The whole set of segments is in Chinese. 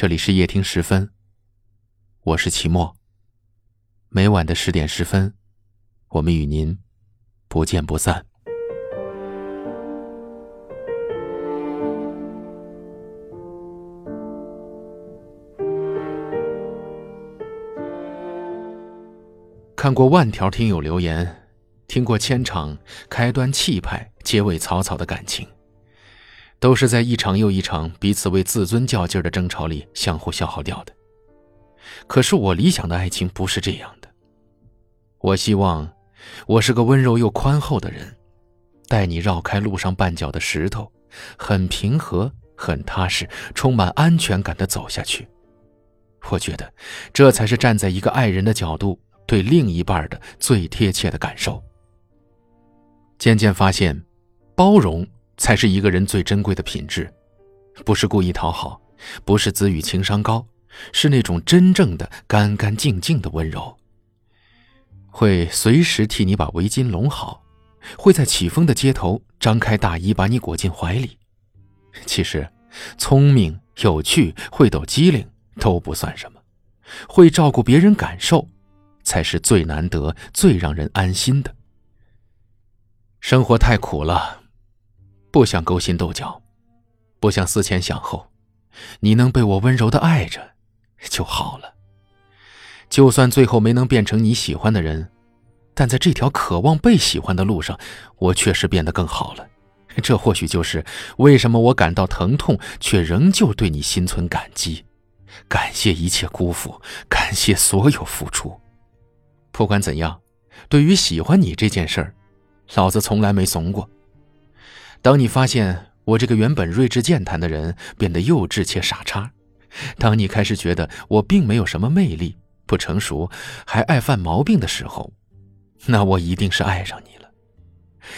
这里是夜听十分，我是齐墨。每晚的十点十分，我们与您不见不散。看过万条听友留言，听过千场开端气派、结尾草草的感情。都是在一场又一场彼此为自尊较劲的争吵里相互消耗掉的。可是我理想的爱情不是这样的。我希望，我是个温柔又宽厚的人，带你绕开路上绊脚的石头，很平和、很踏实、充满安全感的走下去。我觉得，这才是站在一个爱人的角度对另一半的最贴切的感受。渐渐发现，包容。才是一个人最珍贵的品质，不是故意讨好，不是子语情商高，是那种真正的干干净净的温柔。会随时替你把围巾拢好，会在起风的街头张开大衣把你裹进怀里。其实，聪明、有趣、会抖机灵都不算什么，会照顾别人感受，才是最难得、最让人安心的。生活太苦了。不想勾心斗角，不想思前想后，你能被我温柔的爱着，就好了。就算最后没能变成你喜欢的人，但在这条渴望被喜欢的路上，我确实变得更好了。这或许就是为什么我感到疼痛，却仍旧对你心存感激，感谢一切辜负，感谢所有付出。不管怎样，对于喜欢你这件事儿，老子从来没怂过。当你发现我这个原本睿智健谈的人变得幼稚且傻叉，当你开始觉得我并没有什么魅力、不成熟，还爱犯毛病的时候，那我一定是爱上你了，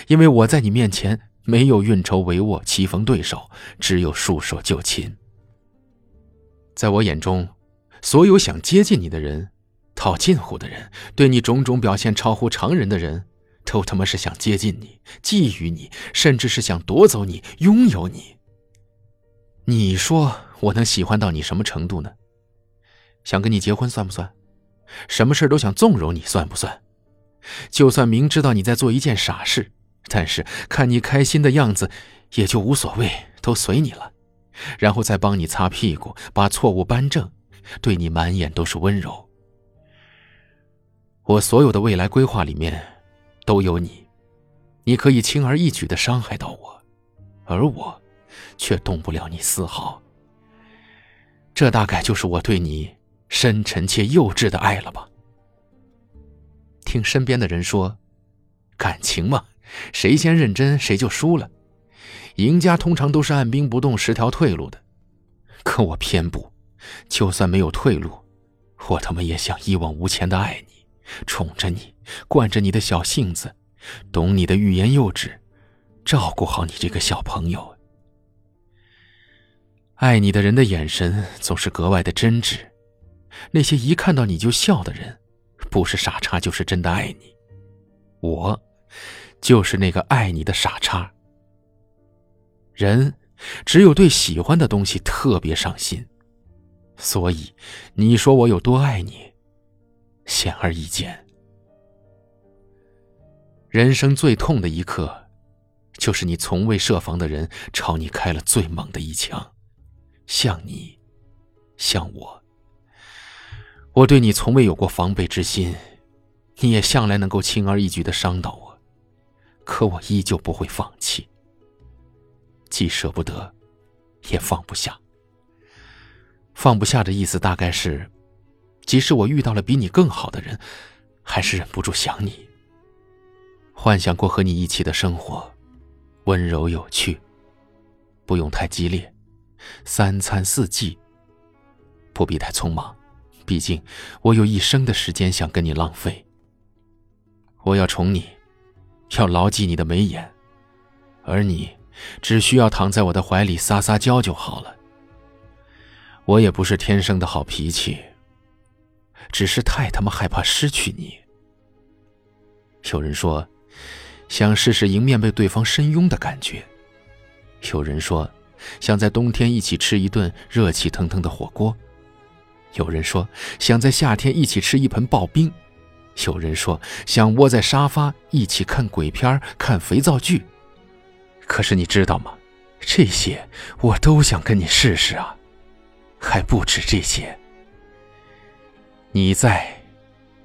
因为我在你面前没有运筹帷幄、棋逢对手，只有束手就擒。在我眼中，所有想接近你的人、套近乎的人、对你种种表现超乎常人的人。都他妈是想接近你、觊觎你，甚至是想夺走你、拥有你。你说我能喜欢到你什么程度呢？想跟你结婚算不算？什么事都想纵容你算不算？就算明知道你在做一件傻事，但是看你开心的样子，也就无所谓，都随你了。然后再帮你擦屁股，把错误扳正，对你满眼都是温柔。我所有的未来规划里面。都有你，你可以轻而易举的伤害到我，而我，却动不了你丝毫。这大概就是我对你深沉且幼稚的爱了吧？听身边的人说，感情嘛，谁先认真谁就输了，赢家通常都是按兵不动、十条退路的。可我偏不，就算没有退路，我他妈也想一往无前的爱你。宠着你，惯着你的小性子，懂你的欲言又止，照顾好你这个小朋友。爱你的人的眼神总是格外的真挚，那些一看到你就笑的人，不是傻叉就是真的爱你。我，就是那个爱你的傻叉。人，只有对喜欢的东西特别上心，所以，你说我有多爱你？显而易见，人生最痛的一刻，就是你从未设防的人朝你开了最猛的一枪。像你，像我，我对你从未有过防备之心，你也向来能够轻而易举的伤到我，可我依旧不会放弃。既舍不得，也放不下。放不下的意思大概是。即使我遇到了比你更好的人，还是忍不住想你。幻想过和你一起的生活，温柔有趣，不用太激烈，三餐四季，不必太匆忙。毕竟我有一生的时间想跟你浪费。我要宠你，要牢记你的眉眼，而你只需要躺在我的怀里撒撒娇就好了。我也不是天生的好脾气。只是太他妈害怕失去你。有人说，想试试迎面被对方深拥的感觉；有人说，想在冬天一起吃一顿热气腾腾的火锅；有人说想在夏天一起吃一盆刨冰；有人说想窝在沙发一起看鬼片、看肥皂剧。可是你知道吗？这些我都想跟你试试啊，还不止这些。你在，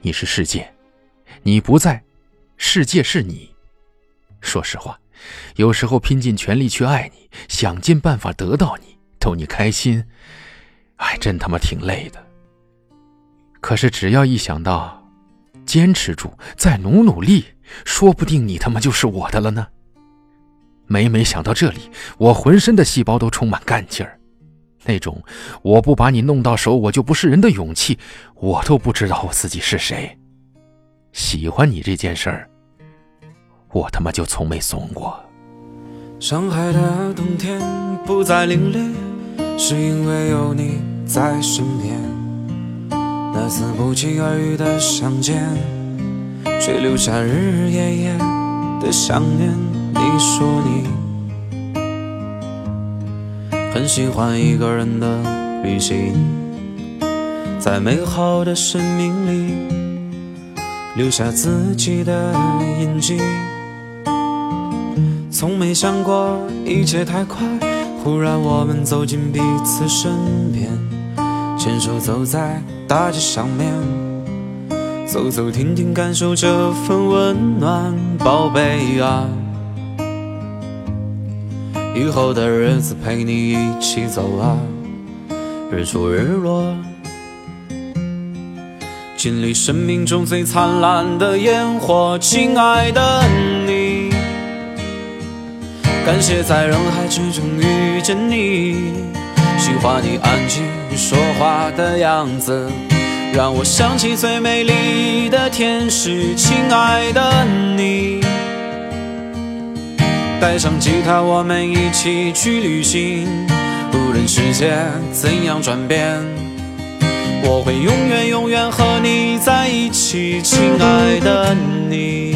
你是世界；你不在，世界是你。说实话，有时候拼尽全力去爱你，想尽办法得到你，逗你开心，哎，真他妈挺累的。可是只要一想到坚持住，再努努力，说不定你他妈就是我的了呢。每每想到这里，我浑身的细胞都充满干劲儿，那种我不把你弄到手我就不是人的勇气，我都不知道我自己是谁。喜欢你这件事儿，我他妈就从没怂过。上海的冬天不再凛冽，是因为有你在身边。那次不期而遇的相见，却留下日日夜夜的想念。你说你很喜欢一个人的旅行，在美好的生命里留下自己的印记。从没想过一切太快，忽然我们走进彼此身边，牵手走在大街上面，走走停停，感受这份温暖，宝贝啊。以后的日子陪你一起走啊，日出日落，经历生命中最灿烂的烟火，亲爱的你，感谢在人海之中遇见你，喜欢你安静说话的样子，让我想起最美丽的天使，亲爱的你。带上吉他，我们一起去旅行。无论世界怎样转变，我会永远永远和你在一起，亲爱的你。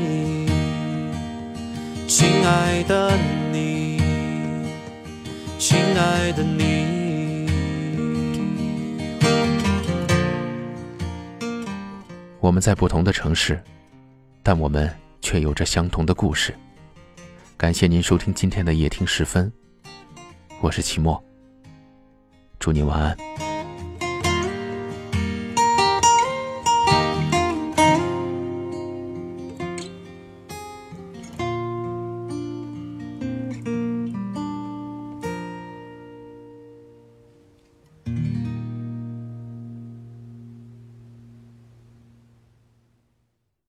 亲爱的你，亲爱的你。我们在不同的城市，但我们却有着相同的故事。感谢您收听今天的夜听时分，我是齐墨，祝您晚安。